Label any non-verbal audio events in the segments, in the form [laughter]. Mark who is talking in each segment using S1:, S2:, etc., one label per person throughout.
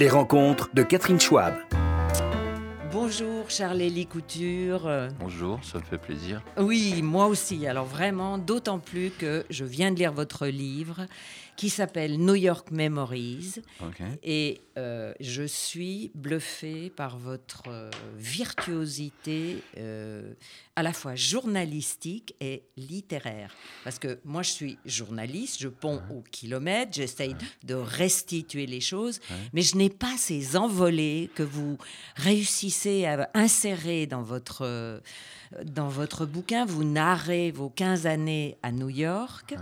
S1: Les rencontres de Catherine Schwab.
S2: Bonjour Charlélie Couture.
S3: Bonjour, ça me fait plaisir.
S2: Oui, moi aussi. Alors vraiment, d'autant plus que je viens de lire votre livre qui s'appelle New York Memories. Et euh, je suis bluffée par votre euh, virtuosité euh, à la fois journalistique et littéraire. Parce que moi, je suis journaliste, je ponds au kilomètre, j'essaye de restituer les choses, mais je n'ai pas ces envolées que vous réussissez à insérer dans votre, dans votre bouquin. Vous narrez vos 15 années à New York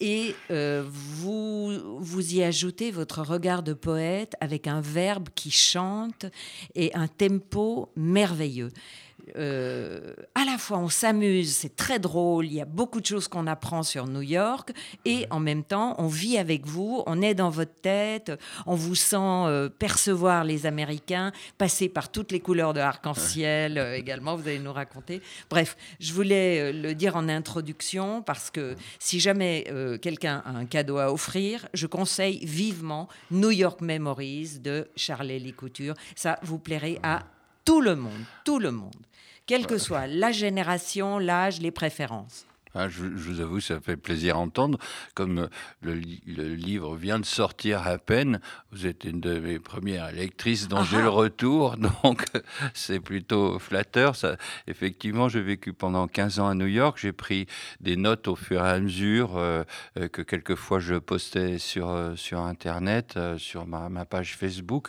S2: et euh, vous, vous y ajoutez votre regard de poète avec un verbe qui chante et un tempo merveilleux. Euh, à la fois on s'amuse, c'est très drôle, il y a beaucoup de choses qu'on apprend sur New York, et en même temps on vit avec vous, on est dans votre tête, on vous sent euh, percevoir les Américains, passer par toutes les couleurs de l'arc-en-ciel euh, également, vous allez nous raconter. Bref, je voulais le dire en introduction parce que si jamais quelqu'un a un cadeau à offrir, je conseille vivement New York Memories de Charlie Couture. Ça vous plairait à tout le monde, tout le monde quelle que soit la génération, l'âge, les préférences.
S3: Ah, je, vous avoue, ça fait plaisir à entendre. Comme le, livre vient de sortir à peine, vous êtes une de mes premières lectrices dont j'ai le retour, [laughs] donc c'est plutôt flatteur. Ça, effectivement, j'ai vécu pendant 15 ans à New York. J'ai pris des notes au fur et à mesure euh, euh, que quelquefois je postais sur, euh, sur Internet, sur ma, page Facebook,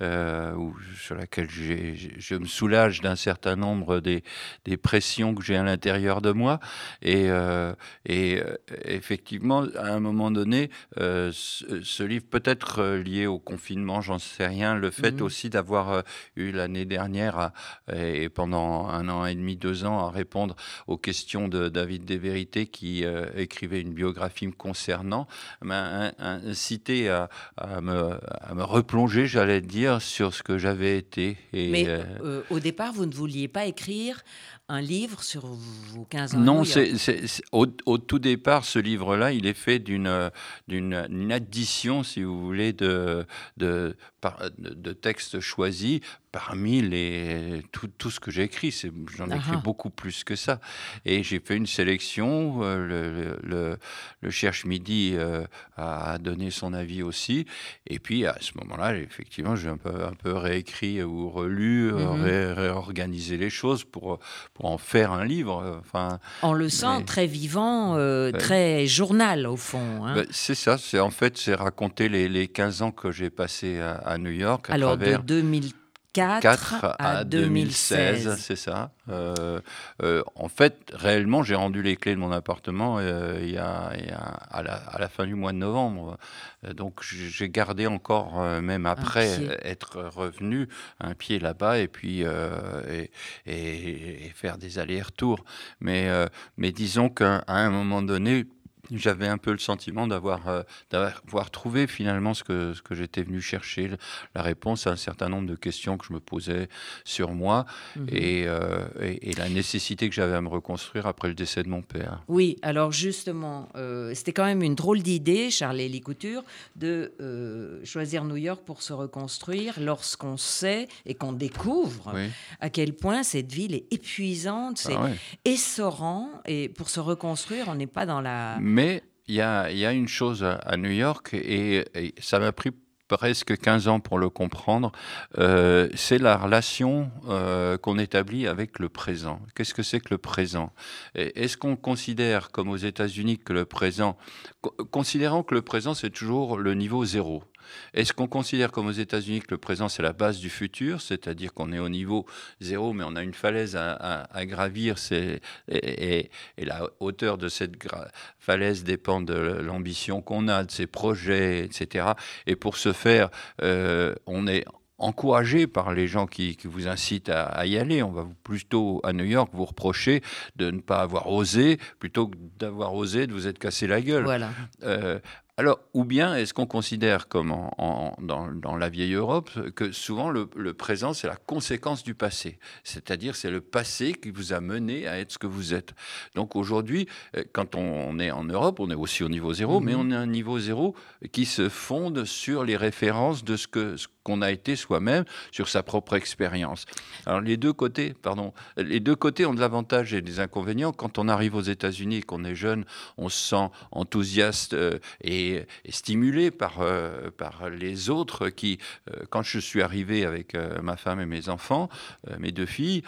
S3: où, sur laquelle je me soulage d'un certain nombre des, des pressions que j'ai à l'intérieur de moi. Et et, euh, euh, effectivement, à un moment donné, euh, ce, livre peut être lié au confinement, j'en sais rien. Le fait mhm. aussi d'avoir eu l'année dernière et pendant un an et demi, deux ans à répondre aux questions de David Desvérités qui écrivait une biographie me concernant, m'a incité à, me, à, me, replonger, j'allais dire, sur ce que j'avais été.
S2: Et, Mais au départ, vous ne vouliez pas écrire un livre sur vos 15 ans
S3: Non, c'est, au, tout départ, ce livre-là, il est fait d'une, d'une addition, si vous voulez, de, de, de textes choisis parmi les, tout, tout ce que j'ai écrit. J'en ai écrit beaucoup plus que ça. Et j'ai fait une sélection. Euh, le, le, le, Cherche Midi euh, a donné son avis aussi. Et puis à ce moment-là, effectivement, j'ai un peu, un peu réécrit ou relu, euh, mhm. réorganisé les choses pour, pour en faire un livre. Enfin,
S2: On le sent très vivant, très journal au fond. Hein.
S3: Ben, c'est ça. C'est en fait, c'est raconter les, les 15 ans que j'ai passés à, New York. À
S2: Alors de 2000 4, à,
S3: 2016, c'est ça. Euh, euh, en fait, réellement, j'ai rendu les clés de mon appartement euh, il y a, à, la, fin du mois de novembre. Donc, j'ai gardé encore, même après être revenu, un pied là-bas et puis et, et, faire des allers-retours. Mais, mais disons qu'à un moment donné, j'avais un peu le sentiment d'avoir euh, d'avoir trouvé finalement ce que, ce que j'étais venu chercher, la réponse à un certain nombre de questions que je me posais sur moi mhm. euh, et, et, la nécessité que j'avais à me reconstruire après le décès de mon père.
S2: Oui, alors justement, euh, c'était quand même une drôle d'idée, Charlie Couture, de choisir New York pour se reconstruire lorsqu'on sait et qu'on découvre à quel point cette ville est épuisante, c'est ah essorant et pour se reconstruire, on n'est pas dans la...
S3: Mais il y a, une chose à, New York, et, ça m'a pris presque 15 ans pour le comprendre, euh, c'est la relation euh, qu'on établit avec le présent. Qu'est-ce que c'est que le présent? Est-ce qu'on considère, comme aux États-Unis, que le présent, considérant que le présent c'est toujours le niveau zéro, est-ce qu'on considère comme aux États-Unis que le présent c'est la base du futur, c'est-à-dire qu'on est au niveau zéro, mais on a une falaise à, gravir, et, la hauteur de cette falaise dépend de l'ambition qu'on a, de ses projets, etc. Et pour ce faire, euh, on est encouragé par les gens qui, vous incitent à, y aller. On va plutôt, à New York, vous reprocher de ne pas avoir osé, plutôt que d'avoir osé, de vous être cassé la gueule.
S2: Voilà.
S3: Euh, Alors, ou bien est-ce qu'on considère, comme dans, la vieille Europe, que souvent le, présent, c'est la conséquence du passé C'est-à-dire, c'est le passé qui vous a mené à être ce que vous êtes. Donc aujourd'hui, euh, quand on est en Europe, on est aussi au niveau zéro, mais mhm. on est à un niveau zéro qui se fonde sur les références de ce que qu'on a été soi-même sur sa propre expérience. Alors les deux côtés, pardon, les deux côtés ont de l'avantage et des inconvénients. Quand on arrive aux États-Unis, qu'on est jeune, on se sent enthousiaste euh, et, stimulé par euh, par les autres qui, euh, quand je suis arrivé avec ma femme et mes enfants, mes deux filles,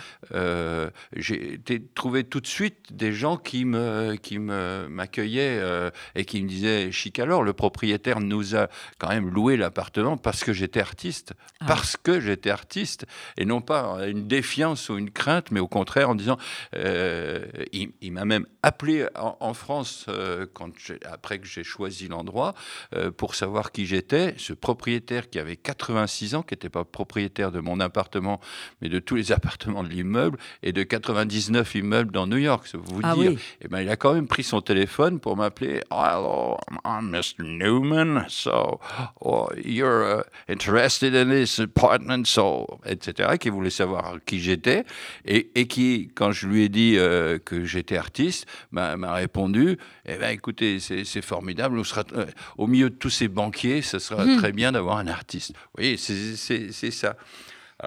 S3: j'ai trouvé tout de suite des gens qui me qui me m'accueillaient et qui me disaient chic alors le propriétaire nous a quand même loué l'appartement parce que j'étais artiste ah. parce que j'étais artiste, et non pas une défiance ou une crainte, mais au contraire en disant, euh, il, m'a même appelé en, France euh, quand après que j'ai choisi l'endroit euh, pour savoir qui j'étais. Ce propriétaire qui avait 86 ans, qui n'était pas propriétaire de mon appartement, mais de tous les [laughs] appartements de l'immeuble et de 99 immeubles dans New York, ça vous ah dire. Et eh ben, il a quand même pris son téléphone pour m'appeler. Hello, I'm Mr. Newman, so oh, you're uh, interested in this apartment, so, etc., qui voulait savoir qui j'étais, et, et, qui, quand je lui ai dit euh, que j'étais artiste, m'a répondu, eh ben, écoutez, c'est formidable, sera, euh, au milieu de tous ces banquiers, ce sera hmm. très bien d'avoir un artiste. Oui, c'est ça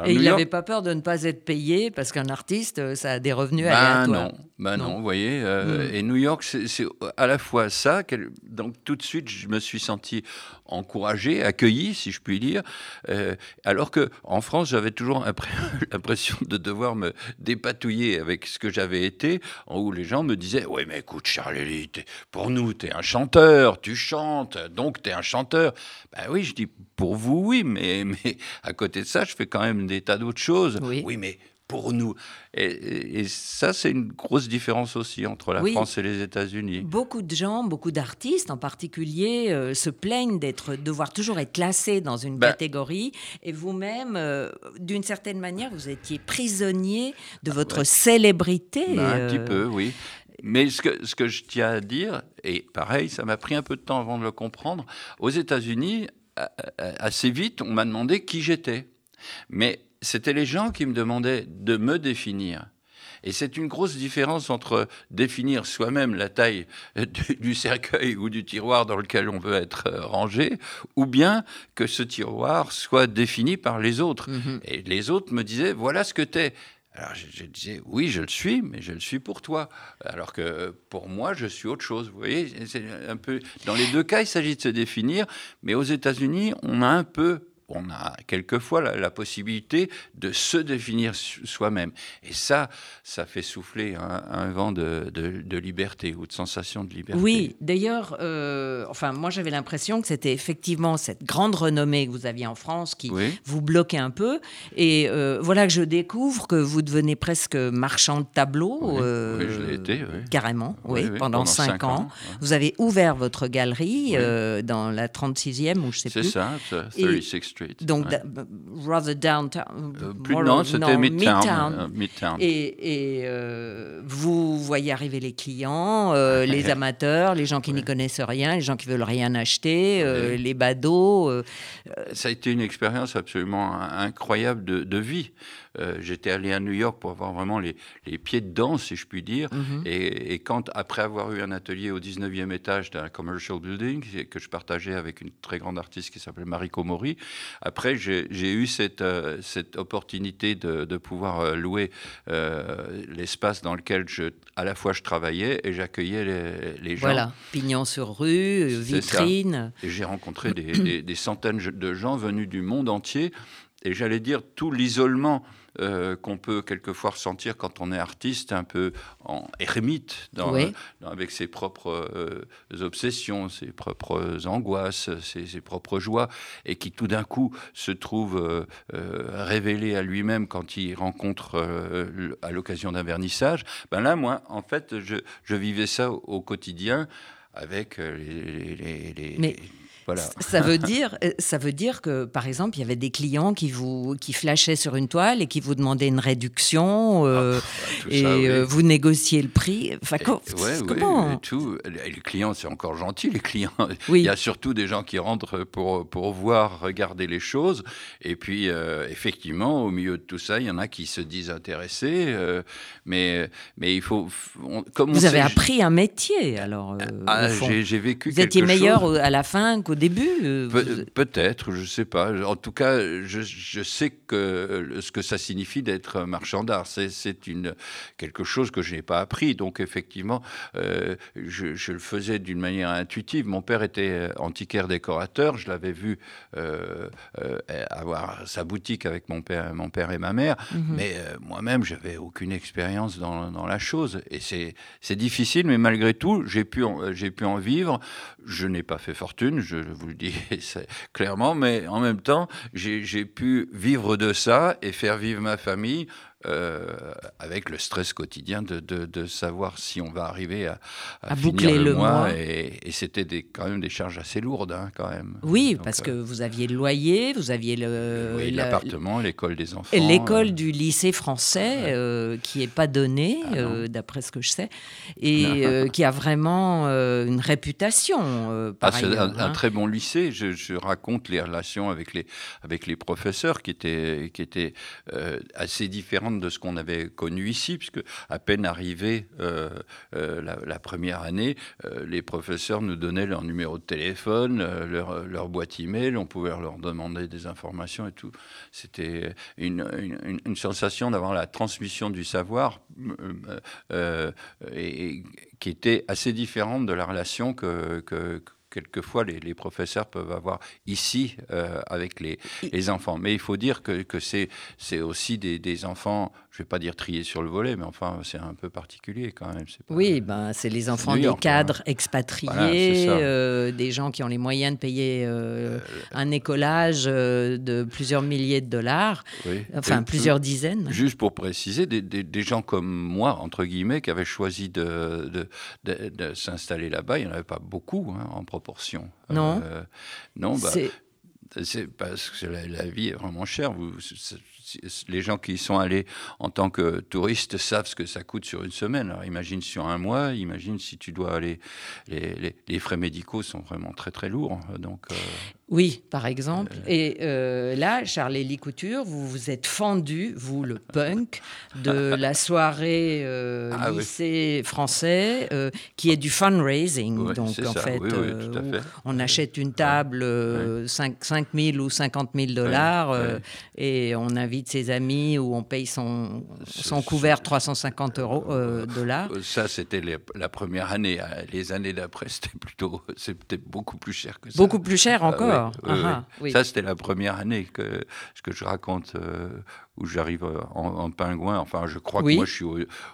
S2: et il n'avait pas peur de ne pas être payé parce qu'un artiste, euh, ça a des revenus
S3: ben
S2: aléatoires.
S3: Non, ben non. vous voyez. Euh, mm. Et New York, c'est à la fois ça. Donc tout de suite, je me suis senti encouragé, accueilli, si je puis dire. Euh, alors que en France, j'avais toujours [laughs] l'impression de devoir me dépatouiller avec ce que j'avais été, où les gens me disaient Oui, mais écoute, Charlie, pour nous, tu es un chanteur, tu chantes, donc tu es un chanteur. Ben oui, je dis Pour vous, oui, mais, [laughs] mais à côté de ça, je fais quand même des tas d'autres choses. Oui. mais pour nous. Et, ça, c'est une grosse différence aussi entre la France et les États-Unis.
S2: Beaucoup de gens, beaucoup d'artistes en particulier, euh, se plaignent d'être, devoir toujours être classés dans une ben catégorie. Et vous-même, euh, d'une certaine manière, vous étiez prisonnier de votre célébrité.
S3: Ben, un petit euh. peu, oui. Mais ce que, ce que je tiens à dire, et pareil, ça m'a pris un peu de temps avant de le comprendre, aux États-Unis, assez vite, on m'a demandé qui j'étais. Mais c'était les gens qui me demandaient de me définir. Et c'est une grosse différence entre définir soi-même la taille du, cercueil ou du tiroir dans lequel on veut être euh, rangé, ou bien que ce tiroir soit défini par les autres. Mm-hmm. Et les autres me disaient, voilà ce que tu es. Alors je, disais, oui, je le suis, mais je le suis pour toi. Alors que pour moi, je suis autre chose. Vous voyez, c'est un peu. Dans les deux cas, il s'agit de se définir, mais aux États-Unis, on a un peu on a quelquefois la, possibilité de se définir soi-même. Et ça, ça fait souffler un, vent de, liberté ou de sensation de liberté.
S2: Oui, d'ailleurs, euh, enfin, moi j'avais l'impression que c'était effectivement cette grande renommée que vous aviez en France qui vous bloquait un peu. Et euh, voilà que je découvre que vous devenez presque marchand de tableaux.
S3: Oui, euh, je l'ai été,
S2: Carrément, oui, pendant, cinq, ans. Vous avez ouvert votre galerie dans la 36e, ou je sais plus.
S3: C'est ça, 36
S2: donc, rather downtown.
S3: Euh, plus, non, c'était Midtown. Euh,
S2: midtown. Et, et euh, vous voyez arriver les clients, [laughs] les amateurs, les gens qui n'y connaissent rien, les gens qui veulent rien acheter, les badauds.
S3: Ça a été une expérience absolument incroyable de, de vie. Euh, j'étais allé à New York pour avoir vraiment les, pieds dedans, si je puis dire. Mhm. et, quand, après avoir eu un atelier au 19e étage d'un commercial building, que je partageais avec une très grande artiste qui s'appelle Mariko Mori, après, j'ai eu cette, euh, cette opportunité de, pouvoir euh, louer l'espace dans lequel je, à la fois je travaillais et j'accueillais les, gens.
S2: Voilà, pignon sur rue, vitrine.
S3: Et j'ai rencontré des, des centaines de gens venus du monde entier et j'allais dire tout l'isolement euh, qu'on peut quelquefois ressentir quand on est artiste, un peu en ermite, avec ses propres euh, obsessions, ses propres angoisses, ses, propres joies, et qui tout d'un coup se trouve euh, révélé à lui-même quand il rencontre à l'occasion d'un vernissage. Ben là, moi, en fait, je, vivais ça au, quotidien avec les, Voilà.
S2: Ça veut dire, euh, ça veut dire que, par exemple, il y avait des clients qui vous qui flashaient sur une toile et qui vous demandaient une réduction euh, ah, et euh, vous négociez le prix. Enfin, comment
S3: tout. Les clients, c'est encore gentil. Les clients, il y a surtout des gens qui rentrent pour pour voir, regarder les choses. Et puis, effectivement, au milieu de tout ça, il y en a qui se disent intéressés, mais mais il faut.
S2: comme vous avez appris un métier, alors.
S3: Ah, j'ai vécu.
S2: Vous étiez meilleur à la fin qu'au début
S3: euh, peut-être, je ne sais pas. En tout cas, je, sais que ce que ça signifie d'être marchand d'art. C'est une quelque chose que je n'ai pas appris. Donc effectivement, euh, je, le faisais d'une manière intuitive. Mon père était antiquaire décorateur. Je l'avais vu euh, avoir sa boutique avec mon père, mon père et ma mère. Mhm. Mais moi-même, j'avais aucune expérience dans, dans, la chose. Et c'est difficile, mais malgré tout, j'ai pu, j'ai pu en vivre. Je n'ai pas fait fortune, je vous le dis [laughs] clairement, mais en même temps, j'ai pu vivre de ça et faire vivre ma famille euh, avec le stress quotidien de, de, savoir si on va arriver à,
S2: à, boucler le, mois.
S3: Et, c'était quand même des charges assez lourdes, hein, quand même.
S2: Oui, parce que euh, vous aviez le loyer, vous aviez le
S3: l'appartement, l'école des enfants.
S2: L'école euh, du lycée français, qui n'est pas donnée, ah d'après ce que je sais, et [laughs] qui a vraiment une réputation.
S3: Ah, un, hein. très bon lycée. Je, je, raconte les relations avec les, avec les professeurs qui étaient, qui étaient assez différents de ce qu'on avait connu ici, puisque à peine arrivé euh, euh, la, première année, euh, les professeurs nous donnaient leur numéro de téléphone, leur, leur, boîte email, on pouvait leur demander des informations et tout. C'était une, une, sensation d'avoir la transmission du savoir et, qui était assez différente de la relation que, que quelquefois les, les, professeurs peuvent avoir ici euh, avec les, les, enfants. Mais il faut dire que, que c'est aussi des, des, enfants, je ne vais pas dire triés sur le volet, mais enfin c'est un peu particulier quand même.
S2: oui, ben, c'est les enfants des cadres expatriés, euh, des gens qui ont les moyens de payer euh, un écolage de plusieurs milliers de dollars, enfin plusieurs dizaines.
S3: Juste pour préciser, des, des, gens comme moi, entre guillemets, qui avaient choisi de, de, de, s'installer là-bas, il n'y en avait pas beaucoup hein, en proportion.
S2: Non.
S3: Euh, non, bah, c'est parce que la, vie est vraiment chère. Vous, les gens qui y sont allés en tant que touristes savent ce que ça coûte sur une semaine. Alors imagine sur un mois, imagine si tu dois aller. Les, frais médicaux sont vraiment très très lourds. Donc, euh,
S2: oui, par exemple. Euh. Et euh, là, Charlie Couture, vous vous êtes fendu, vous le punk, de [laughs] la soirée euh, ah lycée français, qui est du fundraising. Donc, en fait, on achète une table 5, 000 ou 50 000 dollars et on invite ses amis ou on paye son, son couvert 350 euros, dollars.
S3: Ça, c'était la première année. Les années d'après, c'était plutôt, c'était beaucoup plus cher que ça.
S2: Beaucoup plus cher encore. Ah,
S3: ah, Ça, c'était la première année que, que je raconte euh, où j'arrive euh, en, pingouin. Enfin, je crois que moi, je suis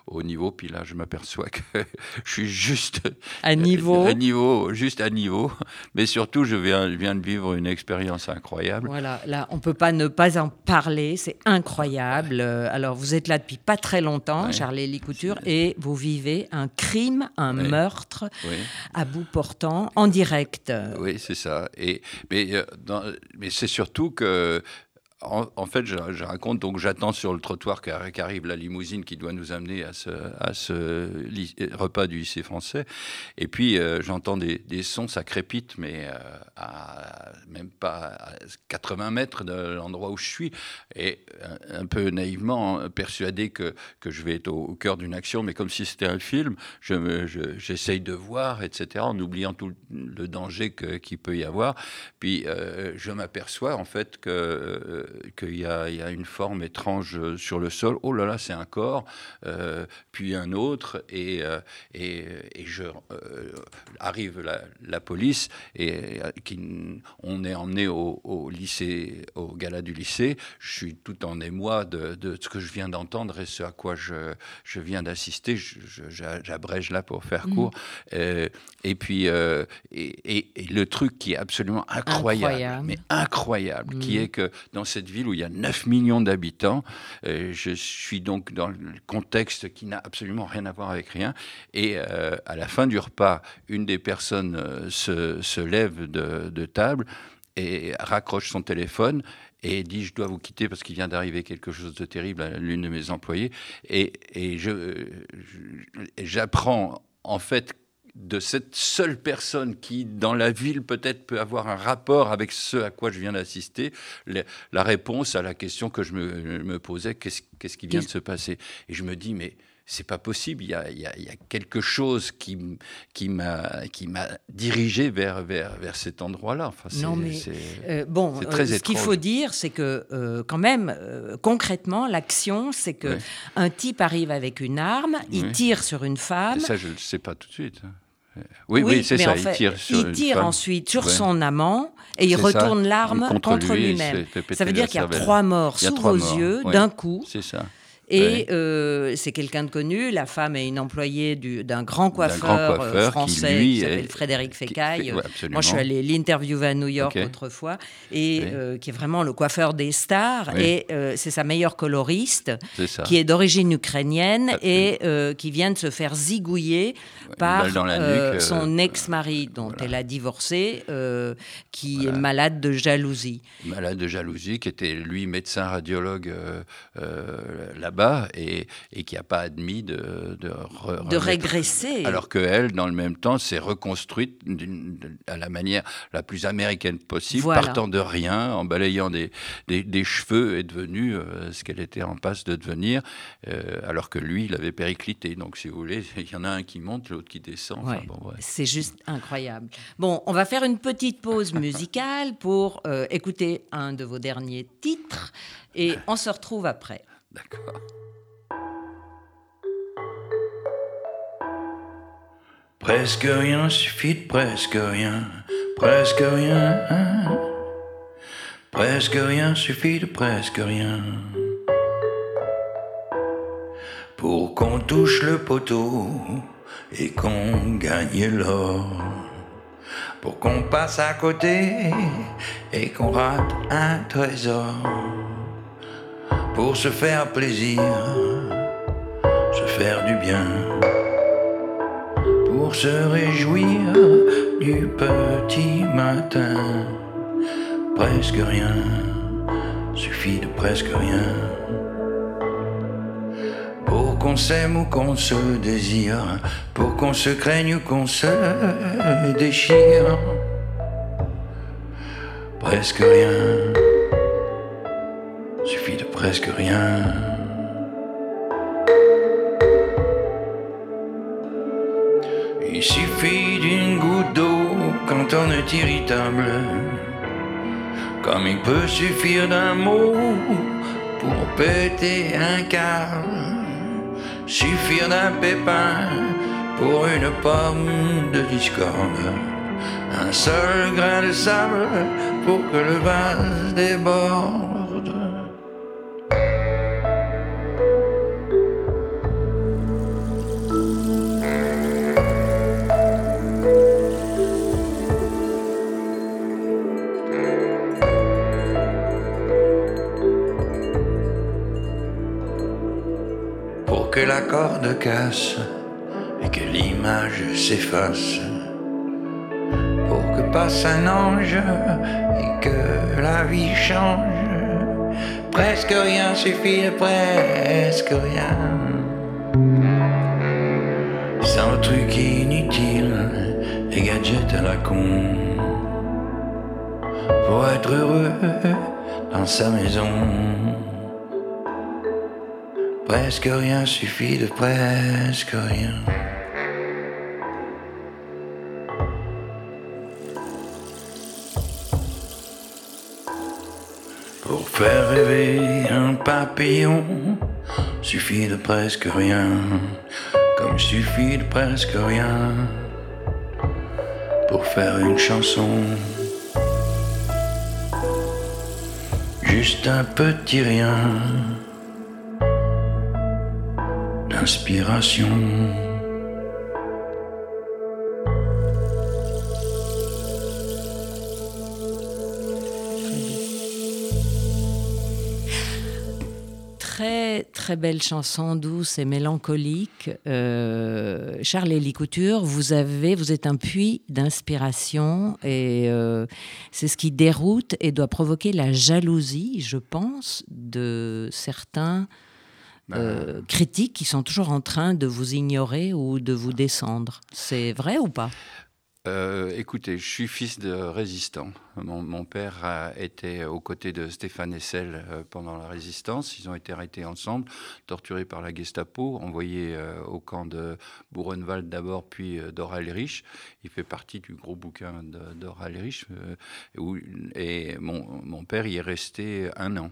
S3: au, niveau, puis là, je m'aperçois que [laughs] je suis juste
S2: à niveau.
S3: à niveau, juste à niveau. Mais surtout, je viens, viens de vivre une expérience incroyable.
S2: Voilà, là, on peut pas ne pas en parler. C'est incroyable. Euh, alors, vous êtes là depuis pas très longtemps, Charlie Licouture, et vous vivez un crime, un meurtre à bout portant en direct.
S3: Oui, c'est ça. Et mais, euh, mais c'est surtout que en, fait, je, raconte, donc j'attends sur le trottoir qu'arrive la limousine qui doit nous amener à ce, ce repas du lycée français. Et puis, euh, j'entends des, sons, ça crépite, mais euh, à même pas à 80 mètres de l'endroit où je suis. Et un, peu naïvement persuadé que, que je vais être au, cœur d'une action, mais comme si c'était un film, j'essaye je de voir, etc., en oubliant tout le danger qu'il peut y avoir. Puis, euh, je m'aperçois, en fait, que qu'il y, a une forme étrange sur le sol. Oh là là, c'est un corps, euh, puis un autre, et, euh, et, je euh, arrive la, police et qui, on est emmené au, lycée, au gala du lycée. Je suis tout en émoi de, ce que je viens d'entendre et ce à quoi je, je viens d'assister. J'abrège là pour faire court. et puis, et, le truc qui est absolument incroyable, mais incroyable, qui mm. est que dans
S4: cette ville où il y a 9 millions d'habitants. je suis donc dans le contexte qui n'a absolument rien à voir avec rien. Et à la fin du repas, une des personnes se, se, lève de, table et raccroche son téléphone et dit je dois vous quitter parce qu'il vient d'arriver quelque chose de terrible à l'une de mes employés et, et je, j'apprends en fait de cette seule personne qui, dans la ville, peut-être peut avoir un rapport avec ce à quoi je viens d'assister, la réponse à la question que je me, me posais, qu'est-ce, qui vient de se passer? Et je me dis, mais c'est pas possible. Il y, a, il, y a, quelque chose qui, qui m'a dirigé vers vers vers cet endroit-là.
S2: Enfin, non mais euh, bon, euh, ce qu'il faut dire, c'est que euh, quand même concrètement, l'action, c'est que un type arrive avec une arme, il tire sur une femme.
S4: ça, je le sais pas tout de suite. Hein. Oui, oui, c'est ça.
S2: il tire, sur il tire ensuite sur son amant et il retourne l'arme contre, lui-même. ça veut dire qu'il y a trois morts sous vos yeux d'un coup.
S4: C'est ça.
S2: Et euh, c'est quelqu'un de connu. La femme est une employée d'un grand coiffeur, euh, français qui, s'appelle Frédéric Fécaille. Moi, je suis allée l'interviewer à New York autrefois, et euh, qui est vraiment le coiffeur des stars. Et c'est sa meilleure coloriste, qui est d'origine ukrainienne et qui vient de se faire zigouiller par son ex-mari, dont elle a divorcé, qui est malade de jalousie.
S4: Malade de jalousie, qui était lui médecin radiologue là et, qui n'a pas admis de,
S2: de, régresser.
S4: Alors qu'elle, dans le même temps, s'est reconstruite à la manière la plus américaine possible, partant de rien, en balayant des, des, cheveux, et devenue euh, ce qu'elle était en passe de devenir, euh, alors que lui, il avait périclité. Donc, si vous voulez, [laughs] il y en a un qui monte, l'autre qui descend.
S2: C'est juste incroyable. Bon, on va faire une petite pause musicale pour euh, écouter un de vos derniers titres et on se retrouve après.
S4: D'accord.
S3: Presque rien suffit de presque rien, presque rien. Presque rien suffit de presque rien. Pour qu'on touche le poteau et qu'on gagne l'or. Pour qu'on passe à côté et qu'on rate un trésor pour se faire plaisir, se faire du bien, pour se réjouir du petit matin. Presque rien, suffit de presque rien. Pour qu'on s'aime ou qu'on se désire, pour qu'on se craigne ou qu'on se déchire. Presque rien presque rien. Il suffit d'une goutte d'eau quand on est irritable, comme il peut suffire d'un mot pour péter un câble, suffire d'un pépin pour une pomme de discorde, un seul grain de sable pour que le vase déborde. Casse et que l'image s'efface. Pour que passe un ange et que la vie change. Presque rien suffit, presque rien. Sans truc inutile et gadget à la con. Pour être heureux dans sa maison. Presque rien suffit de presque rien. Pour faire rêver un papillon, suffit de presque rien, comme suffit de presque rien. Pour faire une chanson, juste un petit rien inspiration.
S2: très très belle chanson douce et mélancolique. Euh, Charles Élie Couture, vous avez, vous êtes un puits d'inspiration et euh, c'est ce qui déroute et doit provoquer la jalousie, je pense, de certains. Euh, critiques qui sont toujours en train de vous ignorer ou de vous descendre. C'est vrai ou pas?
S3: Écoutez, je suis fils de résistant. Mon, père a été aux côtés de Stéphane Hessel euh, pendant la résistance. Ils ont été arrêtés ensemble, torturés par la Gestapo, envoyés euh, au camp de Buchenwald d'abord, puis euh, d'Oralrich. Il fait partie du gros bouquin d'Oralrich. et mon, père y est resté un an.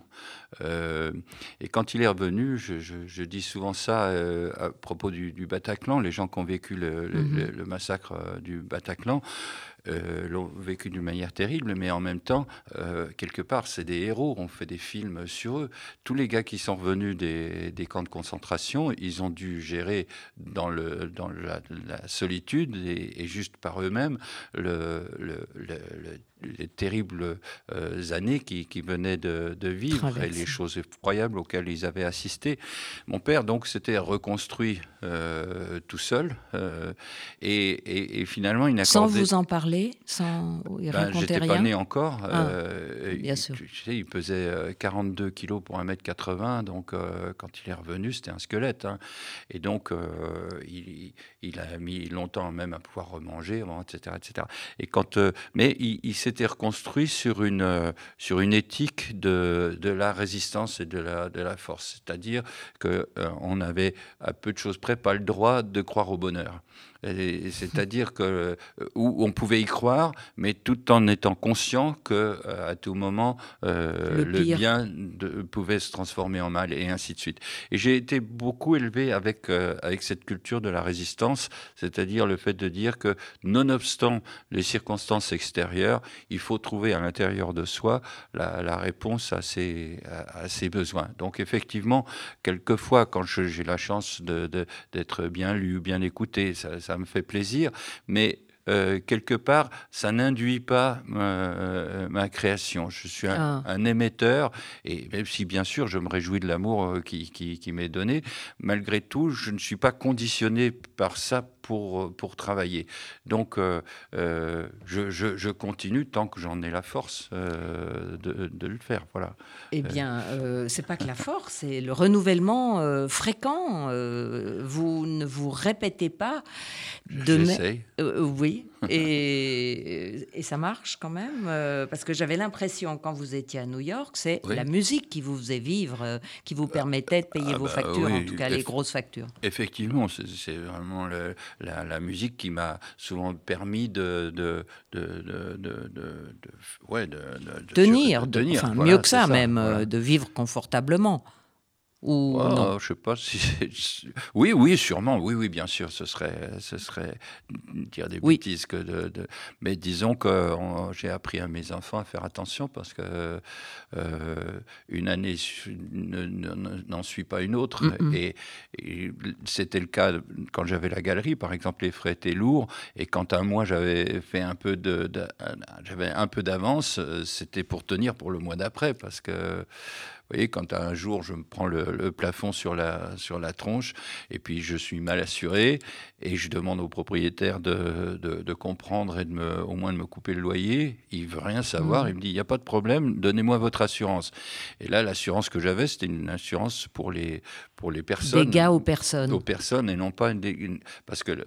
S3: et quand il est revenu, je, dis souvent ça à propos du, Bataclan, les gens qui ont vécu le mm-hmm. massacre du Bataclan. Euh, l'ont vécu d'une manière terrible, mais en même temps, euh, quelque part, c'est des héros. On fait des films sur eux. Tous les gars qui sont revenus des, camps de concentration, ils ont dû gérer dans, la, solitude et, juste par eux-mêmes le, les terribles euh, années qui, venaient de, vivre et les choses effroyables auxquelles ils avaient assisté. Mon père, donc, s'était reconstruit tout seul et, finalement, il n'a
S2: Sans vous en parler sans
S3: il ben, J'étais pas né encore. Ah, euh, bien sûr. Tu, sais, il pesait 42 euh, kilos pour 1m80, donc euh, quand il est revenu, c'était un squelette. Hein. Et donc, il, il, a mis longtemps même à pouvoir remanger, etc. etc. Et quand, mais il, s'était reconstruit sur une, sur une éthique de, de la résistance et de la, de la force. C'est-à-dire qu'on avait, à peu de choses près, pas le droit de croire au bonheur. C'est-à-dire que euh, où on pouvait y croire, mais tout en étant conscient que euh, à tout moment euh, le, bien pouvait se transformer en mal et ainsi de suite. Et j'ai été beaucoup élevé avec avec cette culture de la résistance, c'est-à-dire le fait de dire que nonobstant les circonstances extérieures, il faut trouver à l'intérieur de soi la, réponse à ses, à, ses besoins. Donc effectivement, quelquefois, quand j'ai la chance d'être de, bien lu, bien écouté, ça, ça ça me fait plaisir, mais euh, quelque part, ça n'induit pas euh, ma création. Je suis un, ah. émetteur, et même si bien sûr je me réjouis de l'amour euh, qui, qui m'est donné, malgré tout, je ne suis pas conditionné par ça pour, pour travailler. Donc, euh, euh, je, je, continue tant que j'en ai la force euh, de, de, le faire. Voilà.
S2: Eh bien, c'est pas que la force, c'est le renouvellement fréquent. vous ne vous répétez pas.
S3: De J'essaye.
S2: oui, [laughs] et, et, ça marche quand même, parce que j'avais l'impression, quand vous étiez à New York, c'est la musique qui vous faisait vivre, qui vous permettait de payer ah vos bah factures, en tout cas les grosses factures.
S3: Effectivement, c'est vraiment le, la, musique qui m'a souvent permis de, de, de, de
S2: ouais, tenir, tenir enfin, mieux que ça, même, euh, de vivre confortablement. Ou
S3: non? Je sais pas si. [laughs] Oui, oui, sûrement. Oui, oui, bien sûr. Ce serait, ce serait dire des bêtises que de, Mais disons que j'ai appris à mes enfants à faire attention parce que euh, une année n'en suit pas une autre. Et, c'était le cas quand j'avais la galerie, par exemple, les frais étaient lourds. Et quand un mois j'avais fait un peu de, j'avais un peu d'avance, c'était pour tenir pour le mois d'après parce que voyez, quand un jour je me prends le, plafond sur la, sur la tronche et puis je suis mal assuré et je demande au propriétaire de, de, comprendre et de me, au moins de me couper le loyer, il veut rien savoir. Mmh. Il me dit il n'y a pas de problème, donnez-moi votre assurance. Et là, l'assurance que j'avais, c'était une assurance pour les, pour les personnes.
S2: Dégâts aux personnes.
S3: Aux personnes et non pas une, parce que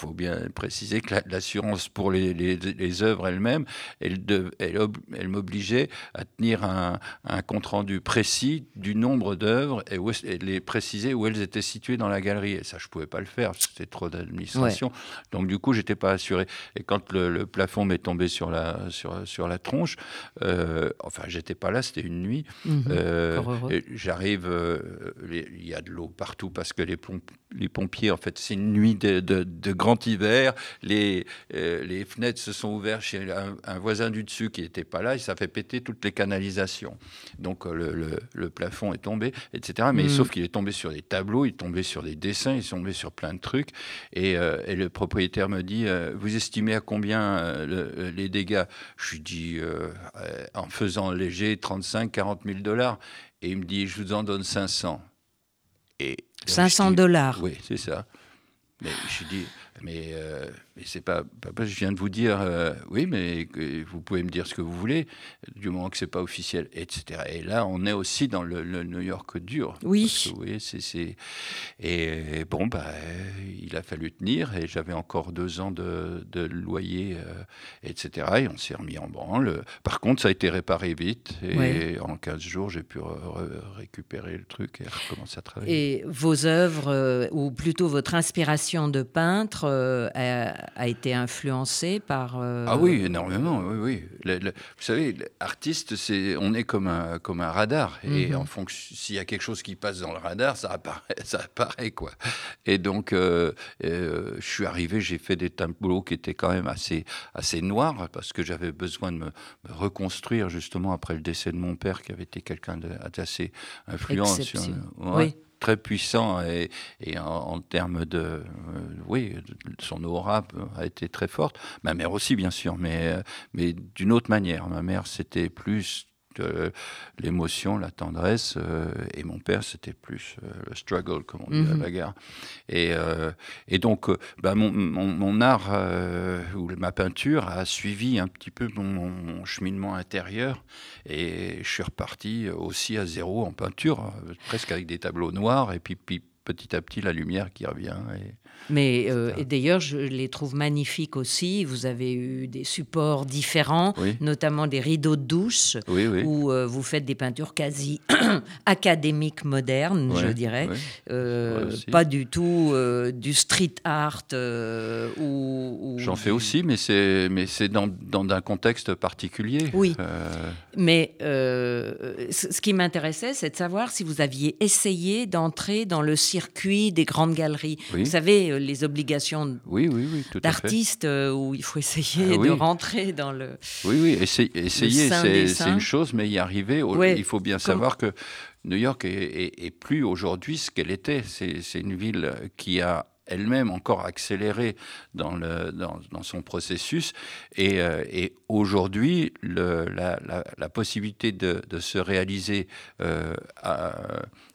S3: faut bien préciser que l'assurance pour les, les, œuvres elles-mêmes, elle, elle, elle m'obligeait à tenir un, un compte-rendu précis du nombre d'œuvres et, et, les préciser où elles étaient situées dans la galerie. Et ça, je ne pouvais pas le faire, c'était trop d'administration. Donc, du coup, j'étais pas assuré. Et quand le, plafond m'est tombé sur la, sur, sur la tronche, euh, enfin, j'étais pas là, c'était une nuit. Mhm. Euh, j'arrive, euh, il y a de l'eau partout parce que les pompes les pompiers, en fait, c'est une nuit de, de, grand hiver. Les, euh, les fenêtres se sont ouvertes chez un, voisin du dessus qui n'était pas là et ça fait péter toutes les canalisations. Donc euh, le, le, plafond est tombé, etc. Mais mm. sauf qu'il est tombé sur des tableaux, il est tombé sur des dessins, il est tombé sur plein de trucs. Et, euh, et le propriétaire me dit Vous estimez à combien les dégâts? Je lui dis En faisant léger, 35, 40 000 dollars. Et il me dit Je vous en donne 500.
S2: Et 500 dollars.
S3: Oui, c'est ça. Mais je dis, mais, euh, c'est pas, je viens de vous dire, euh, oui, mais vous pouvez me dire ce que vous voulez, du moment que c'est pas officiel, etc. Et là, on est aussi dans le, New York dur.
S2: Oui.
S3: oui, c'est, et, bon, bah, il a fallu tenir, et j'avais encore deux ans de, de loyer, euh, etc. Et on s'est remis en branle. Par contre, ça a été réparé vite, et en 15 jours, j'ai pu récupérer le truc et recommencer à travailler.
S2: Et vos œuvres, ou plutôt votre inspiration de peintre, euh, a, été influencé par...
S3: Euh, ah oui, énormément, oui, oui. vous savez, artiste, c'est, on est comme un, comme un radar. Et mhm. en fonction, s'il y a quelque chose qui passe dans le radar, ça apparaît, [laughs] ça apparaît quoi. Et donc, euh, je suis arrivé, j'ai fait des tableaux qui étaient quand même assez, assez noirs, parce que j'avais besoin de me, reconstruire, justement, après le décès de mon père, qui avait été quelqu'un d'assez influent. Sur,
S2: oui
S3: très puissant et, en, termes de, euh, oui, son aura a été très forte. Ma mère aussi, bien sûr, mais, euh, mais d'une autre manière. Ma mère, c'était plus l'émotion, la tendresse, euh, et mon père, c'était plus euh, le struggle, comme on dit, la mhm. bagarre. Et, euh, et donc, bah, mon, mon, art, ou ma peinture, a suivi un petit peu mon, cheminement intérieur, et je suis reparti aussi à zéro en peinture, presque avec des tableaux noirs, et puis, puis petit à petit la lumière qui revient. Et,
S2: mais euh, d'ailleurs, je les trouve magnifiques aussi. Vous avez eu des supports différents, notamment des rideaux de douche, où euh, vous faites des peintures quasi [clears throat] académiques modernes, je dirais. Euh, pas du tout du street art. ou,
S3: J'en fais aussi, mais c'est mais c'est dans, dans un contexte particulier.
S2: Oui. Mais ce qui m'intéressait, c'est de savoir si vous aviez essayé d'entrer dans le circuit des grandes galeries. Vous savez, les obligations
S3: oui, oui, oui,
S2: d'artiste euh, où il faut essayer ah de rentrer dans le.
S3: Oui, oui, essayer, c'est une chose, mais y arriver, il faut bien savoir que New York est plus aujourd'hui ce qu'elle était. C'est une ville qui a elle-même encore accélérée dans, le, dans, son processus. Et, euh, et aujourd'hui, la, la, possibilité de, de se réaliser euh,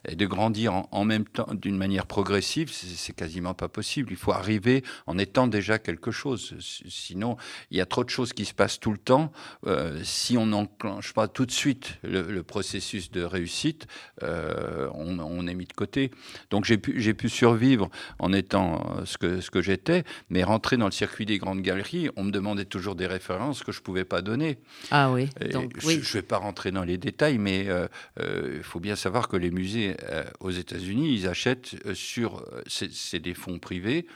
S3: et de grandir en, même temps d'une manière progressive, c'est quasiment pas possible. Il faut arriver en étant déjà quelque chose. Sinon, il y a trop de choses qui se passent tout le temps. Euh, si on n'enclenche pas tout de suite le, processus de réussite, on, on, est mis de côté. Donc j'ai pu, pu survivre en étant euh, ce que, ce que j'étais, mais rentrer dans le circuit des grandes galeries, on me demandait toujours des références que je ne pouvais pas donner.
S2: Ah oui,
S3: donc, Je ne vais pas rentrer dans les détails, mais il euh, euh, faut bien savoir que les musées aux États-Unis, ils achètent sur. C'est des fonds privés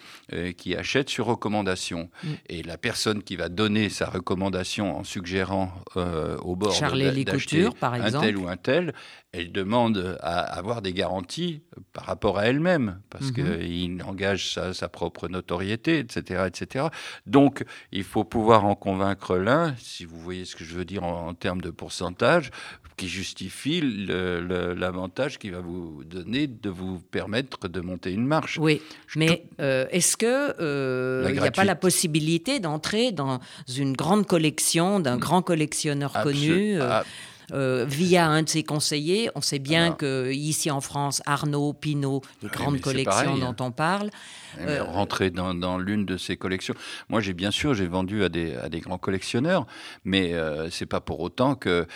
S3: qui achètent sur recommandation. Mm. Et la personne qui va donner sa recommandation en suggérant au bord d'acheter un tel ou un tel, elle demande à avoir des garanties par rapport à elle-même, parce mhm. qu'il engage sa, propre notoriété, etc., etc. Donc, il faut pouvoir en convaincre l'un, si vous voyez ce que je veux dire en, termes de pourcentage, qui justifie l'avantage qu'il va vous donner de vous permettre de monter une marche.
S2: Oui, mais euh, est-ce que euh, il n'y a pas la possibilité d'entrer dans une grande collection d'un grand collectionneur connu euh, ah, euh, via un de ses conseillers. On sait bien que ici en France, Arnaud, Pinault, les grandes collections dont on parle,
S3: euh, rentrer dans, l'une de ces collections. Moi, j'ai bien sûr, j'ai vendu à des, à des, grands collectionneurs, mais euh, c'est pas pour autant que,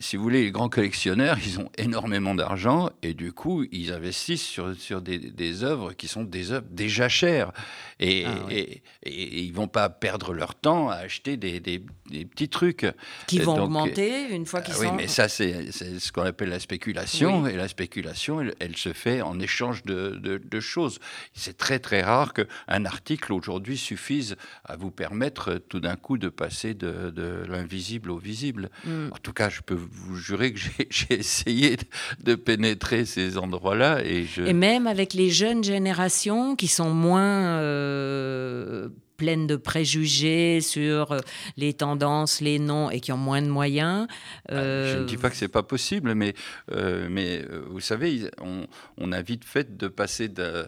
S3: si vous voulez, les grands collectionneurs, ils ont énormément d'argent et du coup, ils investissent sur, sur des, des œuvres qui sont des œuvres déjà chères. Et, ah et, et, ils vont pas perdre leur temps à acheter des, des, petits trucs.
S2: Qui vont augmenter une fois qui
S3: oui, mais ça, c'est ce qu'on appelle la spéculation. Et la spéculation, elle, se fait en échange de, de, choses. C'est très, très rare qu'un article aujourd'hui suffise à vous permettre tout d'un coup de passer de, de l'invisible au visible. Mm. En tout cas, je peux vous jurer que j'ai [laughs] essayé de pénétrer ces endroits-là. Et, je...
S2: et même avec les jeunes générations qui sont moins euh, pleines de préjugés sur euh, les tendances, les noms et qui ont moins de moyens.
S3: Ah, je ne dis pas que c'est pas possible, mais, euh, mais euh, vous savez, on, on, a vite fait de passer de,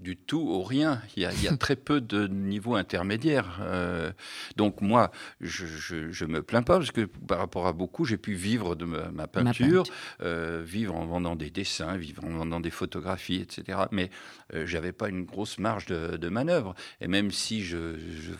S3: du, tout au rien. Il y a, il y a très peu de niveaux intermédiaires. donc moi, je, je, me plains pas parce que par rapport à beaucoup, j'ai pu vivre de ma, peinture, vivre en vendant des dessins, vivre en vendant des photographies, etc. Mais j'avais pas une grosse marge de, de manœuvre. Et même si si je,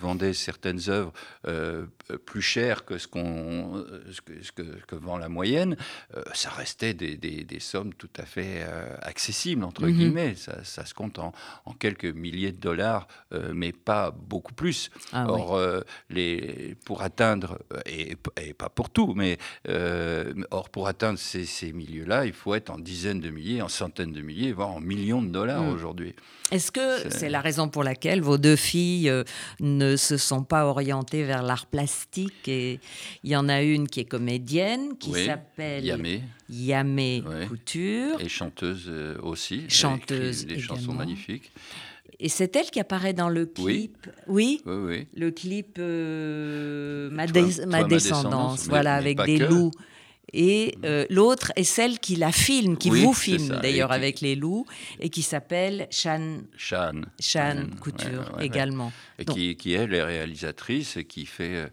S3: vendais certaines œuvres euh, plus chères que ce, qu'on, ce, que, que, vend la moyenne, euh, ça restait des, des, sommes tout à fait euh, accessibles, entre mhm. guillemets. Ça, ça, se compte en, en, quelques milliers de dollars, mais pas beaucoup plus. Ah or, les, pour atteindre, et, et, pas pour tout, mais or, pour atteindre ces, ces, milieux-là, il faut être en dizaines de milliers, en centaines de milliers, voire en millions de dollars mm. aujourd'hui.
S2: Est-ce que c'est la raison pour laquelle vos deux filles euh, ne se sont pas orientées vers l'art plastique. Et il y en a une qui est comédienne, qui s'appelle
S3: Yamé,
S2: Yamé Couture.
S3: Et chanteuse euh, aussi.
S2: Chanteuse.
S3: Des chansons magnifiques.
S2: Et c'est elle qui apparaît dans le clip.
S3: Oui. Oui,
S2: Le clip euh, ma, descendance, voilà, avec des loups. Et euh, l'autre est celle qui la filme, qui vous filme d'ailleurs avec les loups, et qui s'appelle Shan,
S3: Shan.
S2: Shan Couture également.
S3: Et qui, qui, elle est réalisatrice et qui fait,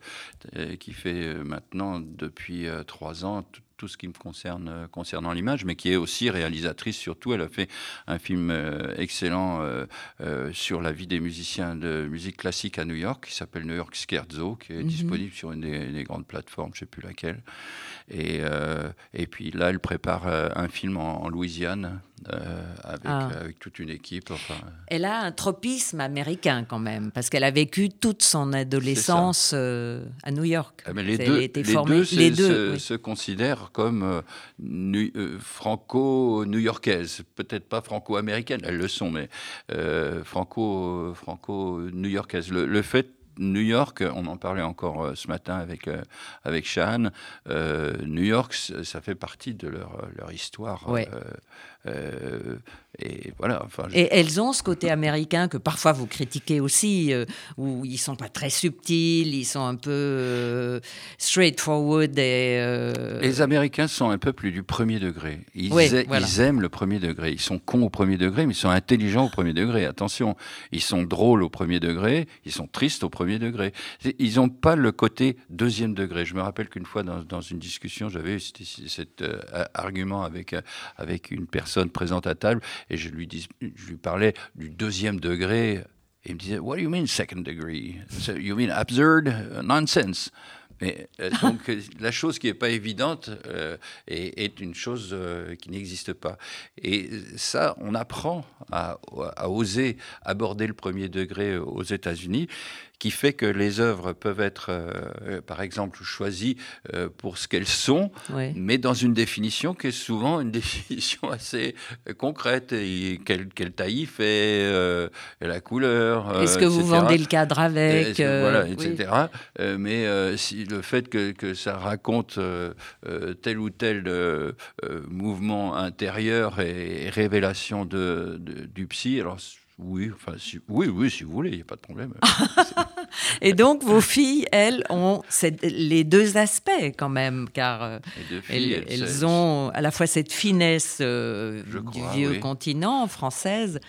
S3: euh, qui fait euh, maintenant depuis trois ans tout ce qui me concerne euh, concernant l'image, mais qui est aussi réalisatrice surtout. Elle a fait un film euh, excellent euh, sur la vie des musiciens de musique classique à New York, qui s'appelle New York Scherzo, qui est mhm. disponible sur une des, grandes plateformes, je ne sais plus laquelle. Et, et puis là, elle prépare un film en Louisiane euh, ah. avec, toute une équipe.
S2: Elle a un tropisme américain quand même, parce qu'elle a vécu toute son adolescence euh, à New York.
S3: Ah, les, deux, les, deux, se, considèrent comme euh, franco-new-yorkaises, peut-être pas franco-américaines, elles le sont, mais franco, franco-new-yorkaises. Le, fait New York, on en parlait encore ce matin avec, avec Shane, New York, ça fait partie de leur, leur histoire. Euh, et voilà. Enfin,
S2: Et elles ont ce côté américain que parfois vous critiquez aussi, euh, où ils sont pas très subtils, ils sont un peu euh, straightforward. Et,
S3: Les Américains sont un peuple du premier degré. Ils, ils, aiment le premier degré. Ils sont cons au premier degré, mais ils sont intelligents au premier degré. Attention, ils sont drôles au premier degré, ils sont tristes au premier degré. Ils n'ont pas le côté deuxième degré. Je me rappelle qu'une fois dans, dans, une discussion, j'avais eu cet, argument avec, avec une personne présente à table et je lui, dis, je lui parlais du deuxième degré. Et il me disait, What do you mean second degree? you mean absurd? Nonsense? Mais, euh, [laughs] donc la chose qui n'est pas évidente euh, est, une chose euh, qui n'existe pas. Et ça, on apprend à, à, oser aborder le premier degré aux États-Unis qui fait que les œuvres peuvent être, euh, par exemple, choisies euh, pour ce qu'elles sont, mais dans une définition qui est souvent une [laughs] définition assez euh, concrète. Et quelle, quelle taille il fait, la couleur.
S2: Est-ce que vous vendez le cadre avec
S3: Voilà, etc. mais si le fait que, que ça raconte tel ou tel mouvement intérieur et, révélation de, du psy, alors oui, enfin, oui, oui, si vous voulez, il n'y a pas de problème. [laughs]
S2: et donc, vos filles, elles, ont les deux aspects quand même, car euh, elles, ont à la fois cette finesse euh, du vieux continent française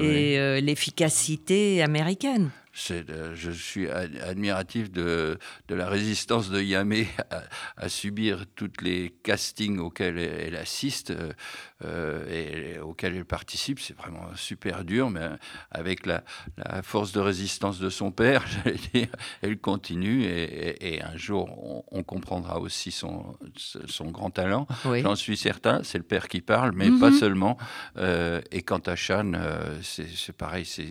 S2: et euh, l'efficacité américaine.
S3: je suis admiratif de, de, la résistance de Yamé à, subir toutes les castings auxquels elle, assiste. Euh, et, auquel elle participe. C'est vraiment super dur, mais avec la, force de résistance de son père, [laughs] j'allais dire, elle continue et, un jour on, comprendra aussi son, son grand talent. J'en suis certain. C'est le père qui parle, mais pas mhm. seulement. Euh, et quant à Shan, euh, c'est pareil, c'est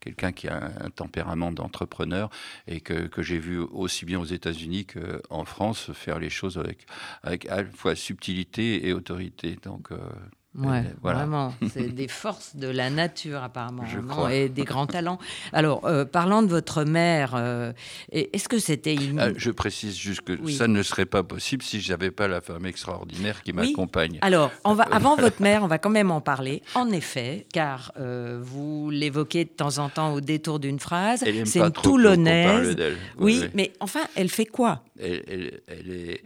S3: quelqu'un qui a un, tempérament d'entrepreneur et que, que j'ai vu aussi bien aux États-Unis qu'en France faire les choses avec, avec à la fois subtilité et autorité. Donc,
S2: Ouais, vraiment. [laughs] C'est des forces de la nature, apparemment, et des grands talents. Alors, euh, parlant de votre mère, euh, est-ce que c'était.
S3: Ah, je précise juste que ça ne serait pas possible si je n'avais pas la femme extraordinaire qui m'accompagne.
S2: Alors, on va, avant votre mère, on va quand même en parler, en effet, car euh, vous l'évoquez de temps en temps au détour d'une phrase.
S3: C'est une Toulonnaise.
S2: Oui, oui, mais enfin, elle fait quoi?
S3: Elle, est,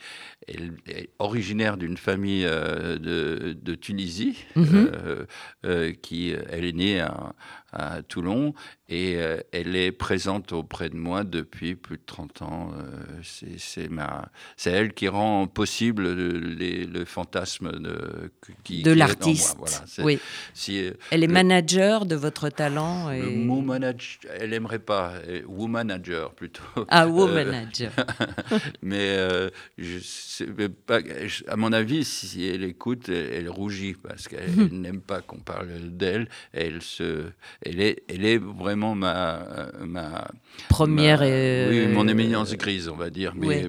S3: elle, est, originaire d'une famille euh, de, Tunisie, mhm. euh, euh, qui elle est née à, à Toulon et euh, elle est présente auprès de moi depuis plus de 30 ans. Euh, c'est ma, elle qui rend possible le, fantasme de qui,
S2: de l'artiste. Voilà. Oui. Si, euh, elle est manager de votre talent.
S3: Et... Le mot manager, elle aimerait pas. Womanager plutôt.
S2: Ah, womanager. [laughs]
S3: mais je, pas, à mon avis, si elle écoute, elle, rougit parce qu'elle n'aime pas qu'on parle d'elle. Elle se elle est, elle est vraiment ma, ma
S2: première.
S3: oui, mon éminence grise, on va dire, mais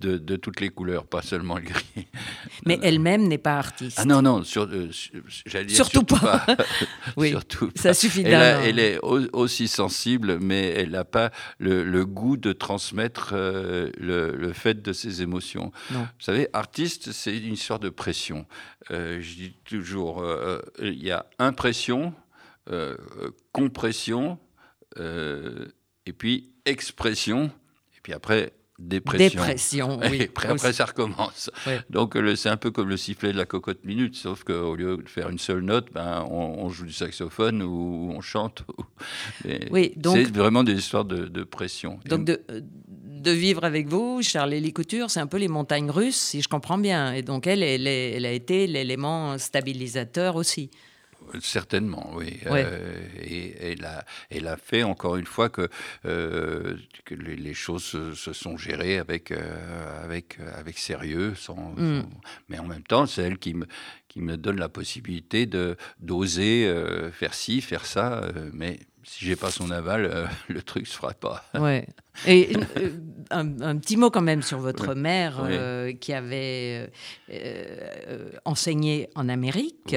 S3: de, de, toutes les couleurs, pas seulement le gris. [laughs]
S2: Mais elle-même n'est pas artiste.
S3: Ah non, non, sur, euh, dire surtout, pas. [laughs]
S2: oui, [laughs]
S3: surtout
S2: ça suffit
S3: elle, elle est aussi sensible, mais elle n'a pas le, le, goût de transmettre euh, le, le, fait de ses émotions. Vous savez, artiste, c'est une sorte de pression. Euh, je dis toujours, il y a impression, euh, compression, euh, et puis expression, et puis après dépression.
S2: Dépression, oui. [laughs]
S3: après, après, ça recommence. Donc c'est un peu comme le sifflet de la cocotte minute, sauf qu'au lieu de faire une seule note, ben, on, joue du saxophone ou on chante. oui, c'est vraiment des histoires de, pression.
S2: Donc de, de, vivre avec vous, Charles Couture, c'est un peu les montagnes russes, si je comprends bien. Et donc elle, elle, elle a été l'élément stabilisateur aussi.
S3: Certainement, oui. Euh, et elle a, elle a fait encore une fois que, euh, que les, choses se, sont gérées avec, euh, avec, avec sérieux, sans, mm. mais en même temps, c'est elle qui me, qui me donne la possibilité de d'oser faire ci, faire ça, mais si j'ai pas son aval, euh, [laughs] le truc se fera pas. [laughs]
S2: Ouais. Et euh, un, petit mot quand même sur votre mère euh, qui avait enseigné en Amérique.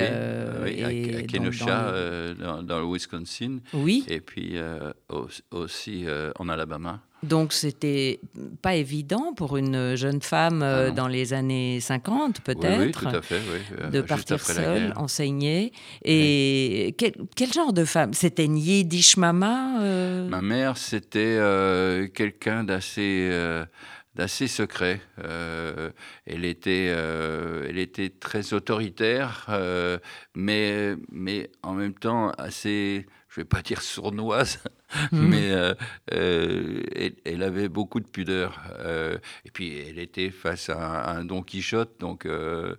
S2: Oui,
S3: à, Kenosha, dans, le Wisconsin.
S2: Oui.
S3: Et puis aussi en Alabama.
S2: Donc c'était pas évident pour une jeune femme ah dans les années 50 peut-être de partir seule, enseigner. Et quel, genre de femme? C'était une Yiddish mama
S3: euh? Ma mère, c'était euh, quelqu'un d'assez euh, d'assez secret. elle, était, elle était très autoritaire, mais, mais en même temps assez, je vais pas dire sournoise, Mhm. mais euh, euh, elle, avait beaucoup de pudeur. Euh, et puis elle était face à un, Don Quichotte, donc leur,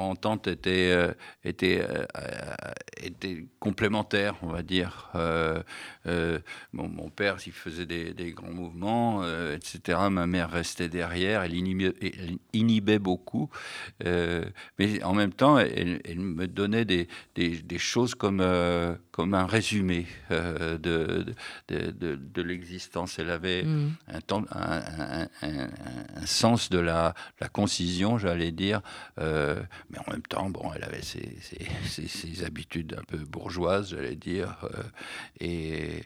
S3: entente était, complémentaire, on va dire. mon père, s'il faisait des, grands mouvements, etc., ma mère restait derrière, elle inhibait, beaucoup. mais en même temps, elle, me donnait des, choses comme un résumé. Euh, de, de, de, l'existence. Elle avait mm. un, un, un, un, sens de la, la concision, j'allais dire, euh, mais en même temps, bon, elle avait ses, ses, ses, habitudes un peu bourgeoises, j'allais dire, euh,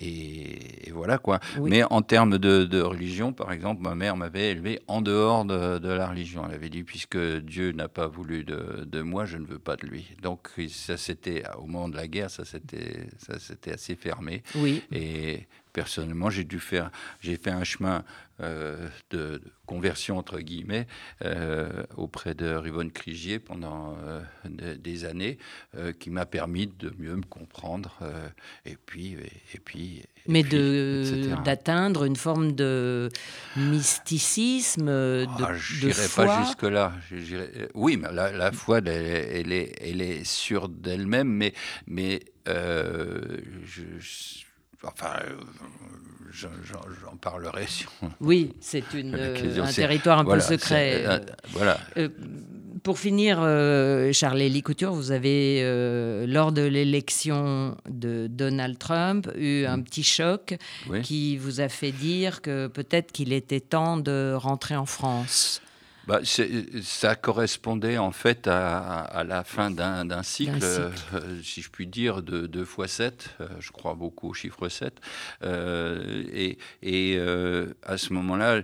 S3: et et, voilà quoi. Mais en termes de, religion, par exemple, ma mère m'avait élevé en dehors de, la religion. Elle avait dit puisque Dieu n'a pas voulu de, moi, je ne veux pas de lui. Donc ça c'était au moment de la guerre, ça c'était ça c'était assez fermé.
S2: Oui.
S3: Et personnellement, j'ai dû faire, j'ai fait un chemin euh, de, conversion entre guillemets euh, auprès de Rivonne Crigier pendant euh, des années, qui m'a permis de mieux me comprendre et puis et, puis.
S2: Mais de d'atteindre une forme de mysticisme, de, ah,
S3: j'irai pas jusque là. Oui, mais la, la foi, elle, elle, est elle est sûre d'elle-même, mais mais je enfin, euh, j'en parlerai. Si
S2: Oui, c'est un territoire un peu secret.
S3: Euh, voilà.
S2: pour finir, euh, Charles-Élie Couture, vous avez, euh, lors de l'élection de Donald Trump, eu un mm. petit choc qui vous a fait dire que peut-être qu'il était temps de rentrer en France.
S3: Bah, ça correspondait en fait à, la fin d'un cycle, euh, si je puis dire, de 2 fois 7. je crois beaucoup au chiffre 7. et, et à ce moment-là,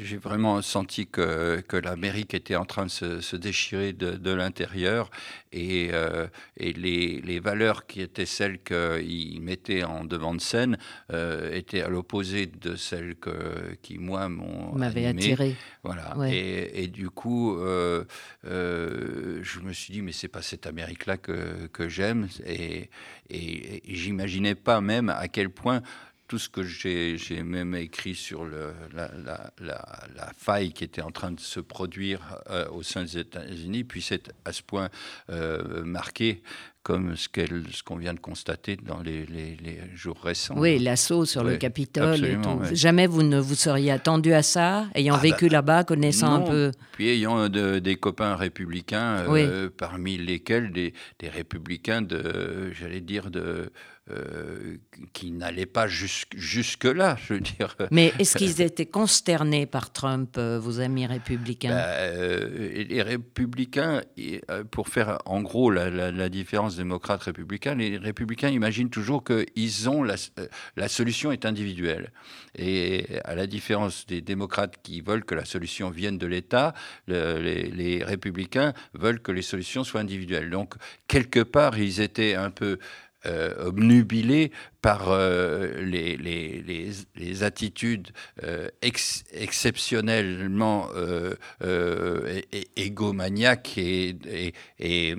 S3: j'ai vraiment senti que, que l'Amérique était en train de se, déchirer de, l'intérieur et, euh, et les, les, valeurs qui étaient celles qu'il mettait en devant de scène euh, étaient à l'opposé de celles que, qui, moi, m'ont
S2: attiré.
S3: Voilà. Et, et, du coup, euh, je me suis dit, mais c'est pas cette Amérique-là que, que j'aime. Et, et, et j'imaginais pas même à quel point tout ce que j'ai même écrit sur le, la, la, la, faille qui était en train de se produire euh, au sein des États-Unis puisse être à ce point euh, marqué comme ce qu'on vient de constater dans les, les, jours récents.
S2: Oui, l'assaut sur le Capitole et tout. Jamais vous ne vous seriez attendu à ça, ayant ah vécu bah, là-bas, connaissant un peu.
S3: Puis ayant des copains républicains, euh, parmi lesquels des, des républicains de, j'allais dire, de euh, qui n'allaient pas jusque-là, je veux dire.
S2: Mais est-ce qu'ils étaient consternés par Trump, euh, vos amis républicains? Ben,
S3: euh, Les républicains, pour faire en gros la, différence démocrate-républicain, les républicains imaginent toujours qu'ils ont la, la solution est individuelle. Et à la différence des démocrates qui veulent que la solution vienne de l'État, les, les républicains veulent que les solutions soient individuelles. Donc, quelque part, ils étaient un peu euh, obnubilé par euh, les, les, les, attitudes euh, exceptionnellement égomaniaques et, et,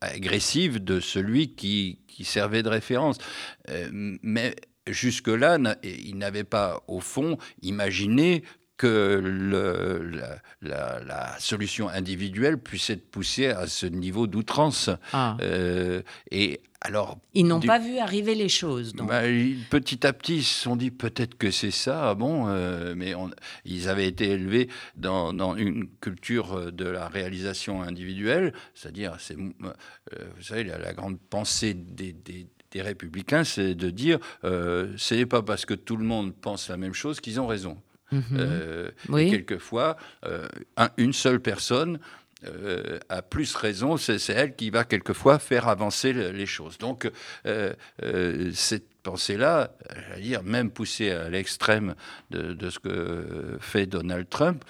S3: agressives de celui qui, qui, servait de référence. mais jusque-là, il n'avait pas, au fond, imaginé que le, la, la, solution individuelle puisse être poussée à ce niveau d'outrance. Ah. et alors,
S2: ils n'ont pas vu arriver les choses.
S3: Bah, petit à petit, ils se sont dit peut-être que c'est ça. Ah bon, euh, mais ils avaient été élevés dans, une culture euh, de la réalisation individuelle, c'est-à-dire, c'est, euh, vous savez, la, grande pensée des, républicains, c'est de dire ce n'est pas parce que tout le monde pense la même chose qu'ils ont raison. Mm-hmm. quelquefois, une seule personne euh, a plus raison, c'est elle qui va quelquefois faire avancer les choses. Donc, euh, euh, cette pensée-là, à dire, même poussée à l'extrême de, ce que fait Donald Trump,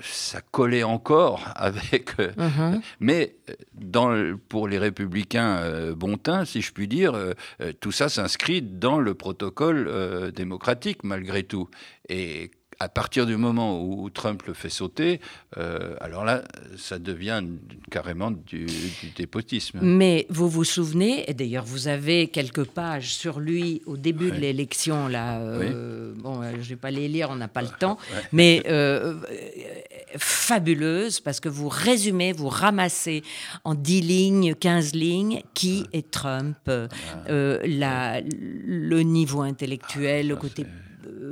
S3: ça collait encore [laughs] avec. Mhm. mais dans, pour les républicains bontins, si je puis dire, tout ça s'inscrit dans le protocole démocratique, malgré tout. Et à partir du moment où Trump le fait sauter, euh, alors là, ça devient carrément du, dépotisme.
S2: Mais vous vous souvenez, et d'ailleurs vous avez quelques pages sur lui au début de l'élection, là, euh, bon, euh, je ne vais pas les lire, on n'a pas le temps, [laughs] mais fabuleuse, parce que vous résumez, vous ramassez en 10 lignes, 15 lignes, qui est Trump, la, le niveau intellectuel, le côté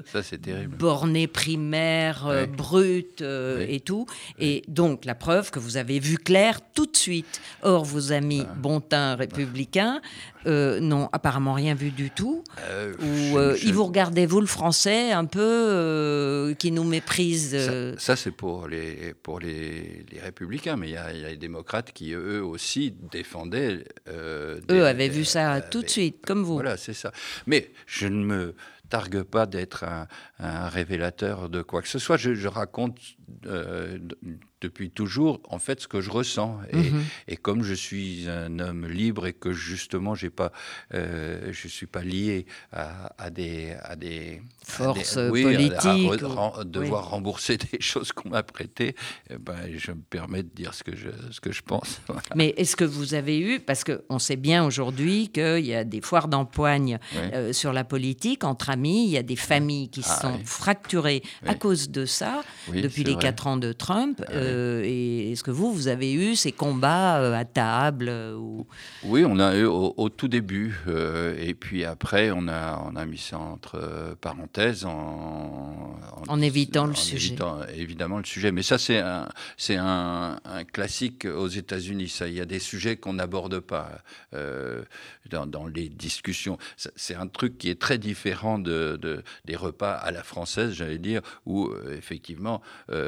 S3: ça, c'est terrible.
S2: borné primaire, euh, brut euh, et tout. Et donc, la preuve que vous avez vu clair tout de suite. Or, vos amis ah. bontins républicains euh, n'ont apparemment rien vu du tout. ou ils vous regardez, vous, le français, un peu, qui nous méprise.
S3: Ça, c'est pour, les, pour les, les républicains, mais il y, a les démocrates qui, eux aussi, défendaient.
S2: eux avaient vu ça tout de suite, comme vous.
S3: Voilà, c'est ça. Mais je ne me targue pas d'être un, révélateur de quoi que ce soit. Je, raconte euh, depuis toujours, en fait, ce que je ressens. Mhm. Et, comme je suis un homme libre et que justement, j'ai pas, euh, je suis pas lié à, des, à des
S2: forces politiques,
S3: à, devoir rembourser [laughs] des choses qu'on m'a prêtées. Eh ben, je me permets de dire ce que je, ce que je pense. [laughs]
S2: Mais est-ce que vous avez eu, parce qu'on sait bien aujourd'hui qu'il y a des foires d'empoigne euh, sur la politique entre famille. Il y a des familles qui
S3: Ah,
S2: sont fracturées à cause de ça depuis les. Quatre ans de Trump.
S3: Ah.
S2: Euh, et est-ce que vous, vous avez eu ces combats euh, à table euh, ou...
S3: Oui, on a eu au, au tout début, euh, et puis après, on a, on a mis ça entre parenthèses en,
S2: En évitant le
S3: en
S2: sujet.
S3: évitant, évidemment le sujet. Mais ça, c'est un, un, un classique aux États-Unis. Il y a des sujets qu'on n'aborde pas euh, dans, dans les discussions. C'est un truc qui est très différent de, de- des repas à la française, j'allais dire, où effectivement, euh,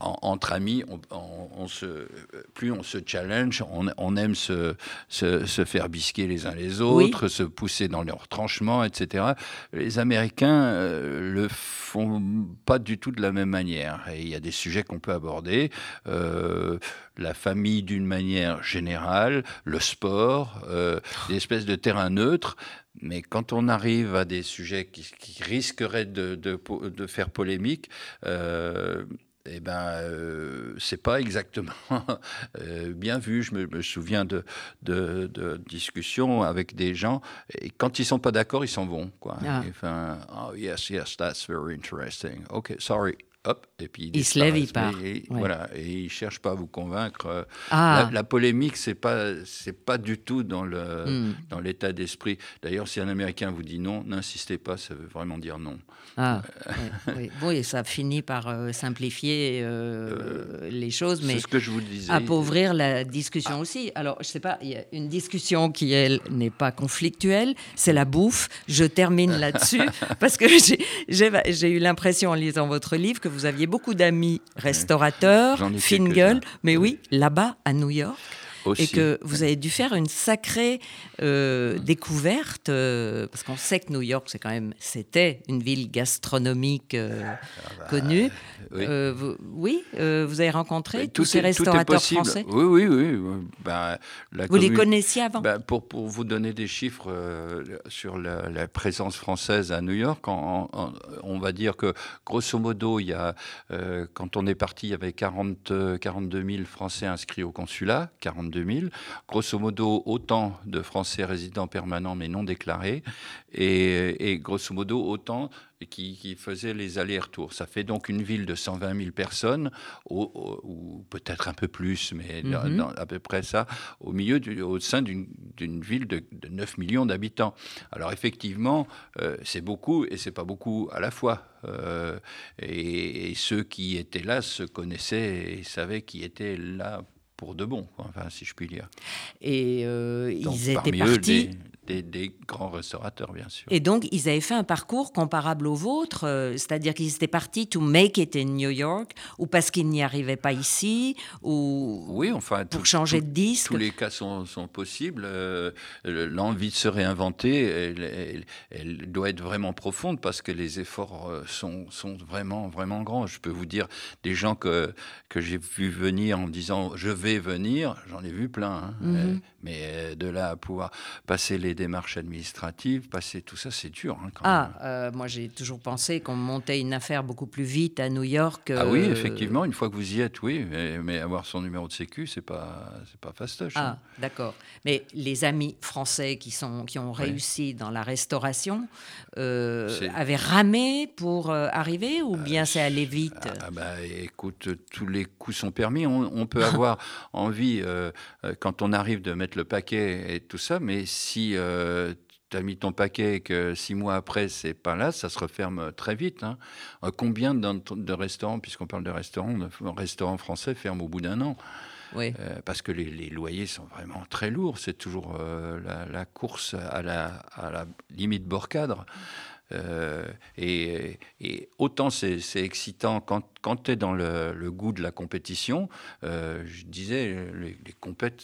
S3: en- entre amis, on, on- on se, plus on se challenge, on, on aime se, se, se faire bisquer les uns les
S2: Oui.
S3: autres, se pousser dans leurs tranchements, etc. Les Américains euh, le font pas du tout de la même manière. Et il y a des sujets qu'on peut aborder. euh, la famille d'une manière générale, le sport, euh, des espèces de terrain neutre. Mais quand on arrive à des sujets qui, qui risqueraient de, de po- de faire polémique, euh, eh ben, euh, c'est pas exactement [laughs] euh, bien vu. Je me, me souviens de, de, de discussions avec des gens, et quand ils sont pas d'accord, ils s'en vont. Quoi.
S2: Ah.
S3: Enfin, oh yes, yes, that's very interesting. Ok, sorry. Hop, et puis
S2: Il se lève, il part.
S3: Et
S2: Ouais.
S3: Voilà, et ils cherchent pas à vous convaincre.
S2: Ah,
S3: La, la polémique, c'est pas, c'est pas du tout dans le,
S2: Hmm.
S3: dans l'état d'esprit. D'ailleurs, si un Américain vous dit non, n'insistez pas, ça veut vraiment dire non.
S2: Ah, ouais, oui. Ça finit par euh, simplifier euh, les choses, mais
S3: C'est ce que je vous disais.
S2: appauvrir la discussion aussi. Alors, je sais pas, il y a une discussion qui, elle, n'est pas conflictuelle, c'est la bouffe. Je termine [laughs] là-dessus parce que j'ai- eu l'impression en lisant votre livre que vous aviez beaucoup d'amis restaurateurs, fine gueule, mais oui, là-bas, à New York.
S3: Aussi.
S2: Et que vous avez dû faire une sacrée euh, découverte, euh, parce qu'on sait que New York, c'est quand même, c'était une ville gastronomique euh, connue.
S3: Ah bah, oui.
S2: Vous- oui, vous avez rencontré
S3: Mais
S2: tous ces
S3: est-
S2: restaurateurs français?
S3: Oui, oui, oui. la
S2: Vous les connaissiez avant?
S3: Ben, pour, pour vous donner des chiffres sur la, la présence française à New York, en- en- on va dire que grosso modo, il y a, quand on est parti, il y avait 40, euh, 42 000 Français inscrits au consulat, 42 000. Grosso modo, autant de Français résidents permanents mais non déclarés, et, et grosso modo, autant qui, qui faisaient les allers-retours. Ça fait donc une ville de 120 000 personnes, au- au- ou peut-être un peu plus, mais
S2: Mhm.
S3: dans- à peu près ça, au milieu, du, au sein d'une d'une ville de, de 9 millions d'habitants. Alors effectivement, euh, c'est beaucoup et c'est pas beaucoup à la fois. Euh, et, et ceux qui étaient là se connaissaient et savaient qui était là pour de bon, quoi, enfin, si je puis dire.
S2: Et euh,
S3: Donc,
S2: ils étaient
S3: eux,
S2: partis.
S3: des, des- des grands restaurateurs, bien sûr.
S2: Et donc, ils avaient fait un parcours comparable au vôtre, euh, c'est-à-dire qu'ils étaient partis to make it in New York, ou parce qu'ils n'y arrivaient pas ici, ou
S3: Oui, enfin,
S2: pour
S3: tout-
S2: changer
S3: tout-
S2: de disque.
S3: Tous les cas sont, sont possibles. Euh, L'envie de se réinventer, elle, elle- elle doit être vraiment profonde parce que les efforts euh, sont, sont vraiment, vraiment grands. Je peux vous dire, des gens que, que j'ai vu venir en me disant je vais venir, j'en ai vu plein. hein.
S2: Mhm.
S3: Mais euh, de là à pouvoir passer les démarches administratives, passer tout ça, c'est dur. hein, quand même.
S2: Ah, euh, moi j'ai toujours pensé qu'on montait une affaire beaucoup plus vite à New York.
S3: Ah oui,
S2: euh,
S3: effectivement, une fois que vous y êtes, oui, mais, mais avoir son numéro de sécu, c'est pas, c'est pas fastoche. hein.
S2: Ah, d'accord. Mais les amis français qui, sont, qui ont réussi dans la restauration euh, avaient ramé pour arriver ou bien c'est allé vite?
S3: Ah bah écoute, tous les coups sont permis. On, on peut [laughs] avoir envie, quand on arrive, de mettre le paquet et tout ça, mais si tu as mis ton paquet et que six mois après, c'est pas là, ça se referme très vite. hein. Euh, combien de, de restaurants, puisqu'on parle de restaurants, de restaurants français ferment au bout d'un an?
S2: Oui.
S3: euh, parce que les, les loyers sont vraiment très lourds. C'est toujours euh, la, la course à la, à la limite bord cadre. Euh, et, autant c'est excitant quand, quand tu es dans le, goût de la compétition. euh, je disais, les, les compètes,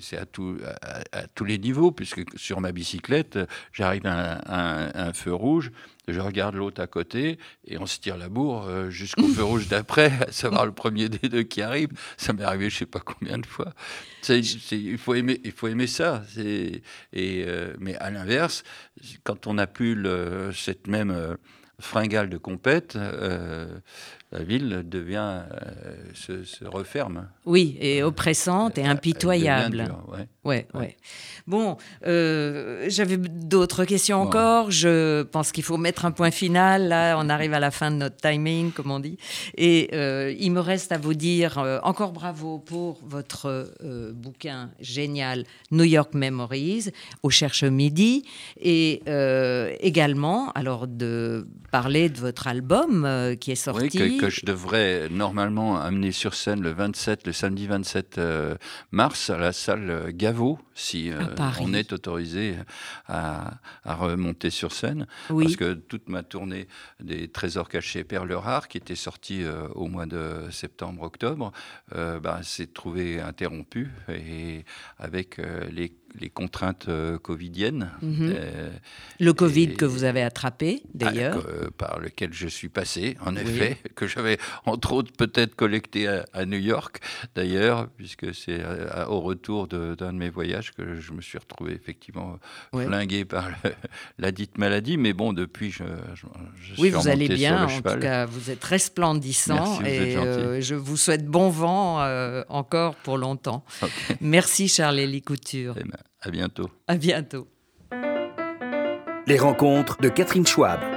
S3: c'est à, tous les niveaux, puisque sur ma bicyclette, j'arrive à un feu rouge, je regarde l'autre à côté et on se tire la bourre euh, jusqu'au feu rouge d'après, à savoir le premier des deux qui arrive. Ça m'est arrivé je sais pas combien de fois. Il, faut aimer, ça. Euh, mais à l'inverse, quand on n'a plus cette même euh, fringale de compète, la ville devient, se, se, referme.
S2: Oui, et oppressante et impitoyable. ouais. Ouais, Bon, j'avais d'autres questions encore. Je pense qu'il faut mettre un point final. Là, on arrive à la fin de notre timing, comme on dit. Et il me reste à vous dire encore bravo pour votre bouquin génial, New York Memories, au Cherche Midi. Et également, alors, de parler de votre album qui est sorti.
S3: Oui, que, je devrais normalement amener sur scène le 27, le samedi 27 mars, à la salle Gaveau, si on est autorisé à, remonter sur scène. Parce que toute ma tournée des Trésors cachés Perle Rare, qui était sortie au mois de septembre-octobre, bah, s'est trouvée interrompue et avec les les contraintes euh, covidiennes.
S2: Mhm. Euh, le Covid que vous avez attrapé, ah, d'ailleurs.
S3: par lequel je suis passé, en effet, [laughs] que j'avais entre autres peut-être collecté à, New York, d'ailleurs, puisque c'est au retour d'un de, mes voyages que je me suis retrouvé effectivement flingué par [laughs] la dite maladie. Mais bon, depuis, je, je,
S2: oui, vous allez bien. En tout cas, vous êtes resplendissant et euh, je vous souhaite bon vent encore pour longtemps. Merci, Charles-Élie Couture.
S3: À bientôt.
S2: À bientôt.
S1: Les rencontres de Catherine Schwab.